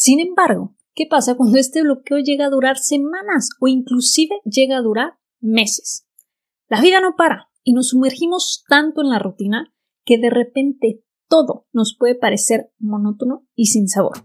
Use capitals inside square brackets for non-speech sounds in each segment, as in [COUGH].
Sin embargo, ¿qué pasa cuando este bloqueo llega a durar semanas o inclusive llega a durar meses? La vida no para y nos sumergimos tanto en la rutina que de repente todo nos puede parecer monótono y sin sabor.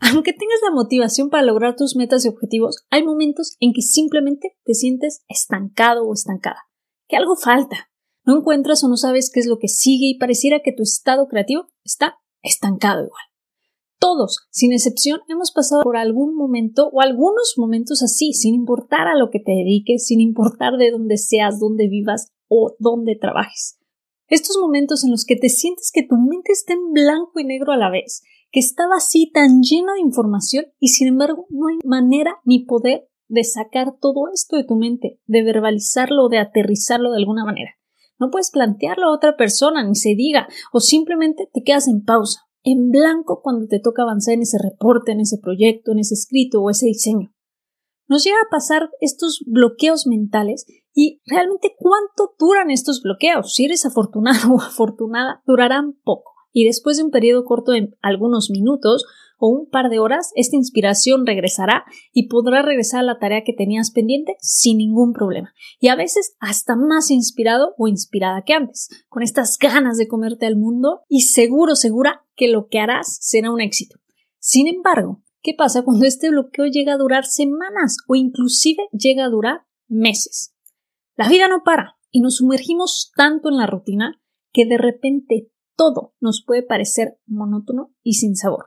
aunque tengas la motivación para lograr tus metas y objetivos, hay momentos en que simplemente te sientes estancado o estancada, que algo falta. No encuentras o no sabes qué es lo que sigue y pareciera que tu estado creativo está estancado igual. Todos, sin excepción, hemos pasado por algún momento o algunos momentos así, sin importar a lo que te dediques, sin importar de dónde seas, dónde vivas o dónde trabajes. Estos momentos en los que te sientes que tu mente está en blanco y negro a la vez, que estaba así tan llena de información y sin embargo no hay manera ni poder de sacar todo esto de tu mente, de verbalizarlo de aterrizarlo de alguna manera. No puedes plantearlo a otra persona, ni se diga, o simplemente te quedas en pausa, en blanco cuando te toca avanzar en ese reporte, en ese proyecto, en ese escrito o ese diseño. Nos llega a pasar estos bloqueos mentales y realmente cuánto duran estos bloqueos. Si eres afortunado [LAUGHS] o afortunada, durarán poco y después de un periodo corto de algunos minutos o un par de horas, esta inspiración regresará y podrás regresar a la tarea que tenías pendiente sin ningún problema. Y a veces hasta más inspirado o inspirada que antes, con estas ganas de comerte al mundo y seguro, segura que lo que harás será un éxito. Sin embargo, ¿qué pasa cuando este bloqueo llega a durar semanas o inclusive llega a durar meses? La vida no para y nos sumergimos tanto en la rutina que de repente todo nos puede parecer monótono y sin sabor.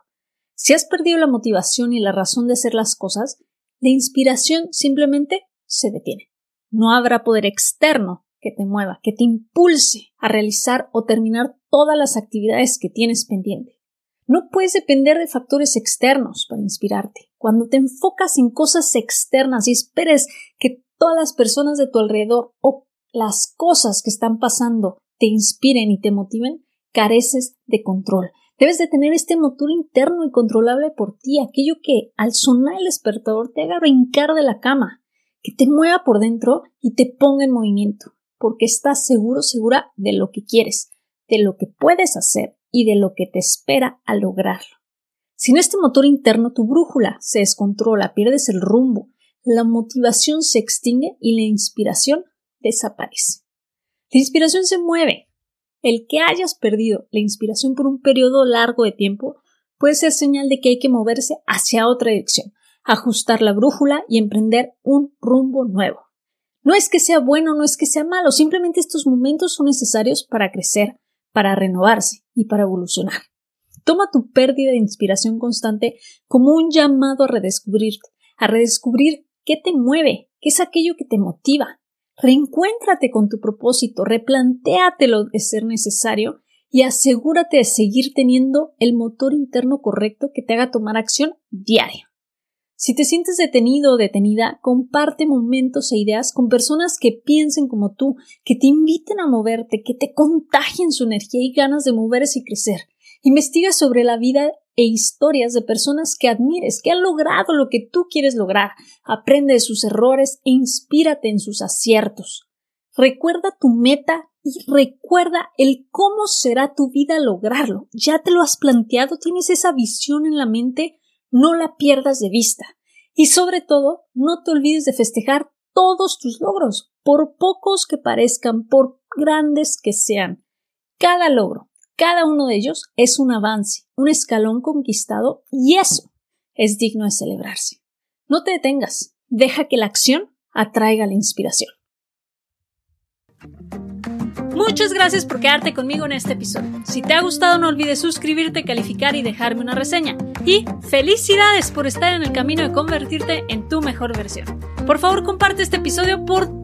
Si has perdido la motivación y la razón de hacer las cosas, la inspiración simplemente se detiene. No habrá poder externo que te mueva, que te impulse a realizar o terminar todas las actividades que tienes pendiente. No puedes depender de factores externos para inspirarte. Cuando te enfocas en cosas externas y esperes que todas las personas de tu alrededor o las cosas que están pasando te inspiren y te motiven, careces de control. Debes de tener este motor interno y controlable por ti, aquello que al sonar el despertador te haga brincar de la cama, que te mueva por dentro y te ponga en movimiento, porque estás seguro, segura de lo que quieres, de lo que puedes hacer y de lo que te espera al lograrlo. Sin este motor interno tu brújula se descontrola, pierdes el rumbo, la motivación se extingue y la inspiración desaparece. La inspiración se mueve, el que hayas perdido la inspiración por un periodo largo de tiempo puede ser señal de que hay que moverse hacia otra dirección, ajustar la brújula y emprender un rumbo nuevo. No es que sea bueno, no es que sea malo, simplemente estos momentos son necesarios para crecer, para renovarse y para evolucionar. Toma tu pérdida de inspiración constante como un llamado a redescubrirte, a redescubrir qué te mueve, qué es aquello que te motiva, Reencuéntrate con tu propósito, replantéatelo de ser necesario y asegúrate de seguir teniendo el motor interno correcto que te haga tomar acción diaria. Si te sientes detenido o detenida, comparte momentos e ideas con personas que piensen como tú, que te inviten a moverte, que te contagien su energía y ganas de moverse y crecer. Investiga sobre la vida e historias de personas que admires, que han logrado lo que tú quieres lograr. Aprende de sus errores e inspírate en sus aciertos. Recuerda tu meta y recuerda el cómo será tu vida lograrlo. Ya te lo has planteado, tienes esa visión en la mente, no la pierdas de vista. Y sobre todo, no te olvides de festejar todos tus logros, por pocos que parezcan, por grandes que sean. Cada logro, cada uno de ellos es un avance, un escalón conquistado y eso es digno de celebrarse. No te detengas, deja que la acción atraiga la inspiración. Muchas gracias por quedarte conmigo en este episodio. Si te ha gustado no olvides suscribirte, calificar y dejarme una reseña. Y felicidades por estar en el camino de convertirte en tu mejor versión. Por favor comparte este episodio por